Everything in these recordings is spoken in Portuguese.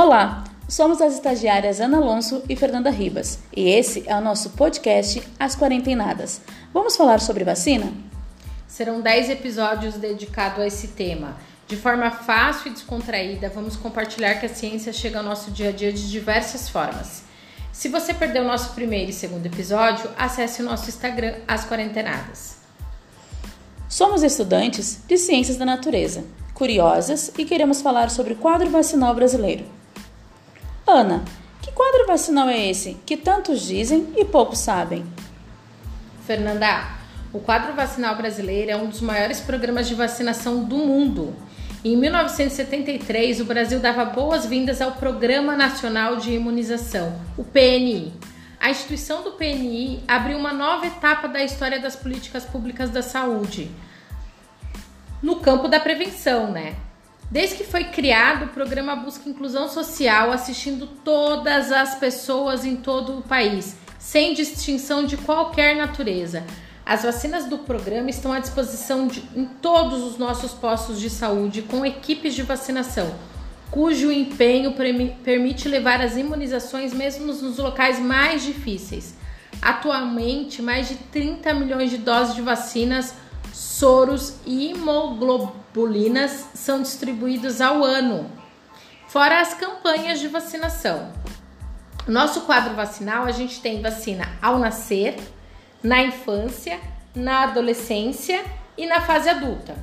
Olá, somos as estagiárias Ana Alonso e Fernanda Ribas e esse é o nosso podcast As Quarentenadas. Vamos falar sobre vacina? Serão 10 episódios dedicados a esse tema. De forma fácil e descontraída, vamos compartilhar que a ciência chega ao nosso dia a dia de diversas formas. Se você perdeu o nosso primeiro e segundo episódio, acesse o nosso Instagram As Quarentenadas. Somos estudantes de Ciências da Natureza, curiosas e queremos falar sobre o quadro vacinal brasileiro. Ana, que quadro vacinal é esse que tantos dizem e poucos sabem? Fernanda, o quadro vacinal brasileiro é um dos maiores programas de vacinação do mundo. Em 1973, o Brasil dava boas-vindas ao Programa Nacional de Imunização, o PNI. A instituição do PNI abriu uma nova etapa da história das políticas públicas da saúde, no campo da prevenção, né? Desde que foi criado, o programa busca inclusão social, assistindo todas as pessoas em todo o país, sem distinção de qualquer natureza. As vacinas do programa estão à disposição de, em todos os nossos postos de saúde, com equipes de vacinação, cujo empenho permite levar as imunizações mesmo nos locais mais difíceis. Atualmente, mais de 30 milhões de doses de vacinas soros e imoglobulinas são distribuídos ao ano, fora as campanhas de vacinação. No nosso quadro vacinal, a gente tem vacina ao nascer, na infância, na adolescência e na fase adulta.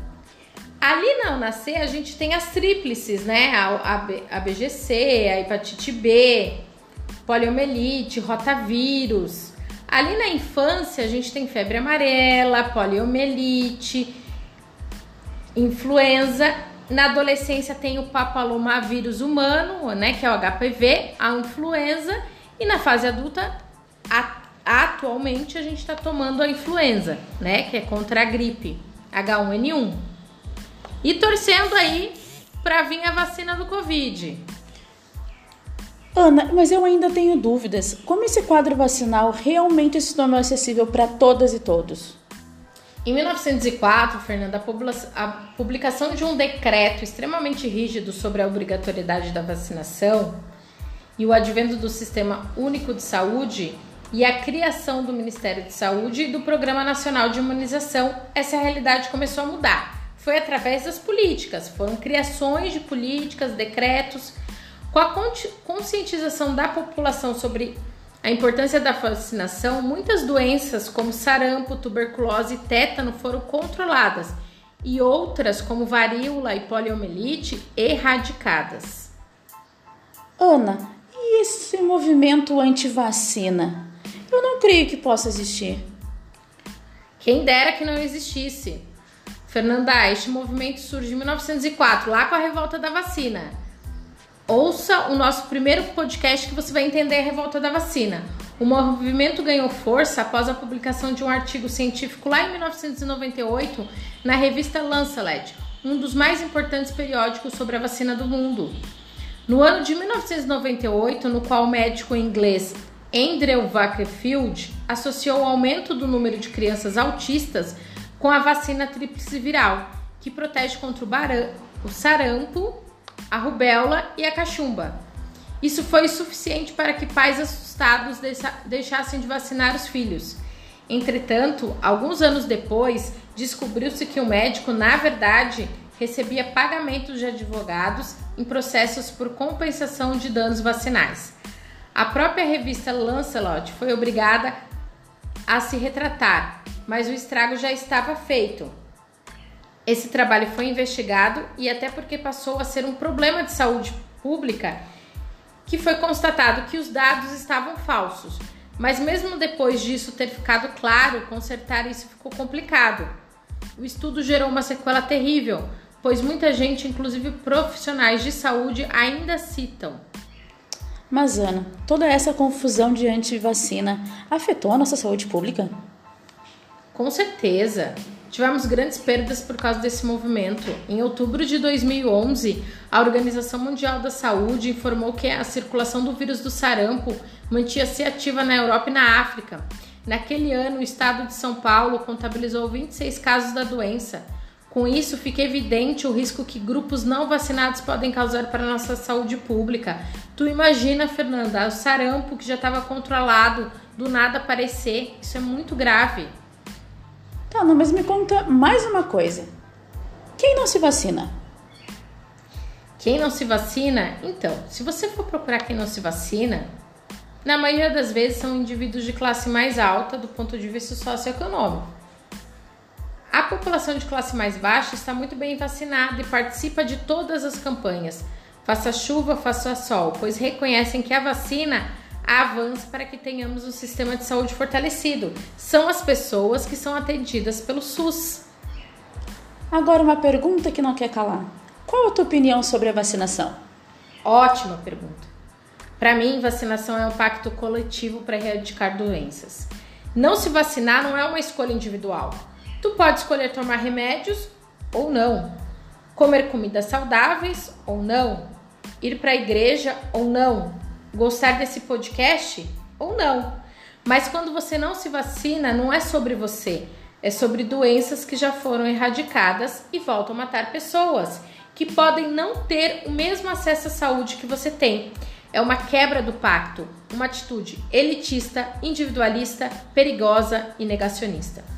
Ali ao nascer, a gente tem as tríplices, né? A, a, a BGC, a hepatite B, poliomielite, rotavírus, Ali na infância, a gente tem febre amarela, poliomielite, influenza. Na adolescência tem o papilomavírus humano, né, que é o HPV, a influenza. E na fase adulta, a, atualmente, a gente está tomando a influenza, né, que é contra a gripe H1N1. E torcendo aí para vir a vacina do Covid. Ana, mas eu ainda tenho dúvidas. Como esse quadro vacinal realmente se tornou acessível para todas e todos? Em 1904, Fernanda, a publicação de um decreto extremamente rígido sobre a obrigatoriedade da vacinação e o advento do Sistema Único de Saúde e a criação do Ministério de Saúde e do Programa Nacional de Imunização, essa realidade começou a mudar. Foi através das políticas, foram criações de políticas, decretos com a conscientização da população sobre a importância da vacinação, muitas doenças como sarampo, tuberculose e tétano foram controladas e outras, como varíola e poliomielite, erradicadas. Ana, e esse movimento anti-vacina? Eu não creio que possa existir. Quem dera que não existisse. Fernanda, este movimento surge em 1904, lá com a revolta da vacina. Ouça o nosso primeiro podcast que você vai entender a revolta da vacina. O movimento ganhou força após a publicação de um artigo científico lá em 1998 na revista Lancet, um dos mais importantes periódicos sobre a vacina do mundo. No ano de 1998, no qual o médico inglês Andrew Wakefield associou o aumento do número de crianças autistas com a vacina tríplice viral, que protege contra o, o sarampo, a rubéola e a cachumba. Isso foi suficiente para que pais assustados deixassem de vacinar os filhos. Entretanto, alguns anos depois, descobriu-se que o médico, na verdade, recebia pagamentos de advogados em processos por compensação de danos vacinais. A própria revista Lancelot foi obrigada a se retratar, mas o estrago já estava feito. Esse trabalho foi investigado e até porque passou a ser um problema de saúde pública, que foi constatado que os dados estavam falsos. Mas mesmo depois disso ter ficado claro, consertar isso ficou complicado. O estudo gerou uma sequela terrível, pois muita gente, inclusive profissionais de saúde, ainda citam. Mas Ana, toda essa confusão de antivacina afetou a nossa saúde pública? Com certeza. Tivemos grandes perdas por causa desse movimento. Em outubro de 2011, a Organização Mundial da Saúde informou que a circulação do vírus do sarampo mantinha-se ativa na Europa e na África. Naquele ano, o estado de São Paulo contabilizou 26 casos da doença, Com isso, fica evidente o risco que grupos não vacinados podem causar para a nossa saúde pública. Tu imagina, Fernanda, o sarampo que já estava controlado, do nada aparecer. Isso é muito grave. Tá, não, mas me conta mais uma coisa. Quem não se vacina? Quem não se vacina? Então, se você for procurar quem não se vacina, na maioria das vezes são indivíduos de classe mais alta do ponto de vista socioeconômico. A população de classe mais baixa está muito bem vacinada e participa de todas as campanhas. Faça chuva, faça sol, pois reconhecem que a vacina avança para que tenhamos um sistema de saúde fortalecido. São as pessoas que são atendidas pelo SUS. Agora, uma pergunta que não quer calar: qual a tua opinião sobre a vacinação? Ótima pergunta. Para mim, vacinação é um pacto coletivo para erradicar doenças. Não se vacinar não é uma escolha individual. Tu pode escolher tomar remédios ou não, comer comidas saudáveis ou não, ir para a igreja ou não, gostar desse podcast ou não. Mas quando você não se vacina, não é sobre você, é sobre doenças que já foram erradicadas e voltam a matar pessoas que podem não ter o mesmo acesso à saúde que você tem. É uma quebra do pacto, uma atitude elitista, individualista, perigosa e negacionista.